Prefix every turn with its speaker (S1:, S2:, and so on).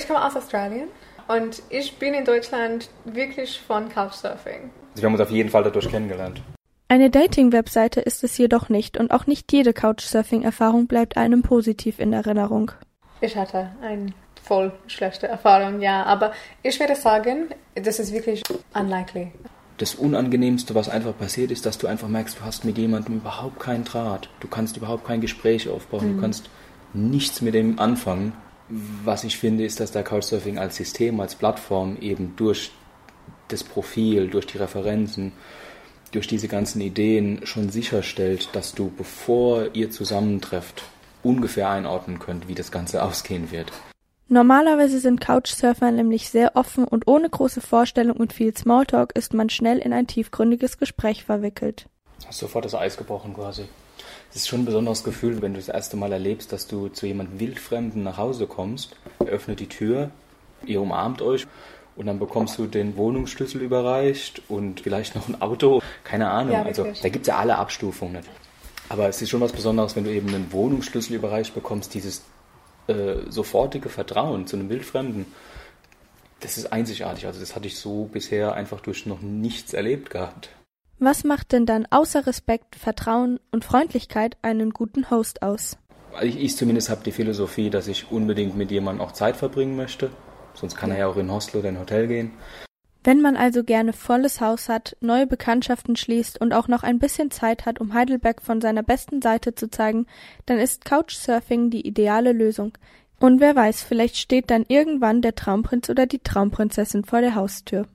S1: Ich komme aus Australien und ich bin in Deutschland wirklich von Couchsurfing.
S2: Also wir haben uns auf jeden Fall dadurch kennengelernt.
S3: Eine Dating-Webseite ist es jedoch nicht und auch nicht jede Couchsurfing-Erfahrung bleibt einem positiv in Erinnerung.
S1: Ich hatte eine voll schlechte Erfahrung, ja, aber ich würde sagen, das ist wirklich unlikely.
S2: Das Unangenehmste, was einfach passiert ist, dass du einfach merkst, du hast mit jemandem überhaupt keinen Draht. Du kannst überhaupt kein Gespräch aufbauen, mhm. du kannst nichts mit dem anfangen. Was ich finde, ist, dass der Couchsurfing als System, als Plattform eben durch das Profil, durch die Referenzen, durch diese ganzen Ideen schon sicherstellt, dass du, bevor ihr zusammentrefft, ungefähr einordnen könnt, wie das Ganze ausgehen wird.
S3: Normalerweise sind Couchsurfer nämlich sehr offen und ohne große Vorstellung und viel Smalltalk ist man schnell in ein tiefgründiges Gespräch verwickelt.
S2: Hast sofort das Eis gebrochen quasi. Es ist schon ein besonderes Gefühl, wenn du das erste Mal erlebst, dass du zu jemandem Wildfremden nach Hause kommst, er öffnet die Tür, ihr umarmt euch und dann bekommst du den Wohnungsschlüssel überreicht und vielleicht noch ein Auto, keine Ahnung. Ja, also da gibt es ja alle Abstufungen. Aber es ist schon was Besonderes, wenn du eben einen Wohnungsschlüssel überreicht bekommst, dieses äh, sofortige Vertrauen zu einem Wildfremden. Das ist einzigartig. Also das hatte ich so bisher einfach durch noch nichts erlebt gehabt.
S3: Was macht denn dann außer Respekt, Vertrauen und Freundlichkeit einen guten Host aus?
S2: Ich, ich zumindest habe die Philosophie, dass ich unbedingt mit jemandem auch Zeit verbringen möchte. Sonst kann er ja auch in ein Hostel oder ein Hotel gehen.
S3: Wenn man also gerne volles Haus hat, neue Bekanntschaften schließt und auch noch ein bisschen Zeit hat, um Heidelberg von seiner besten Seite zu zeigen, dann ist Couchsurfing die ideale Lösung. Und wer weiß, vielleicht steht dann irgendwann der Traumprinz oder die Traumprinzessin vor der Haustür.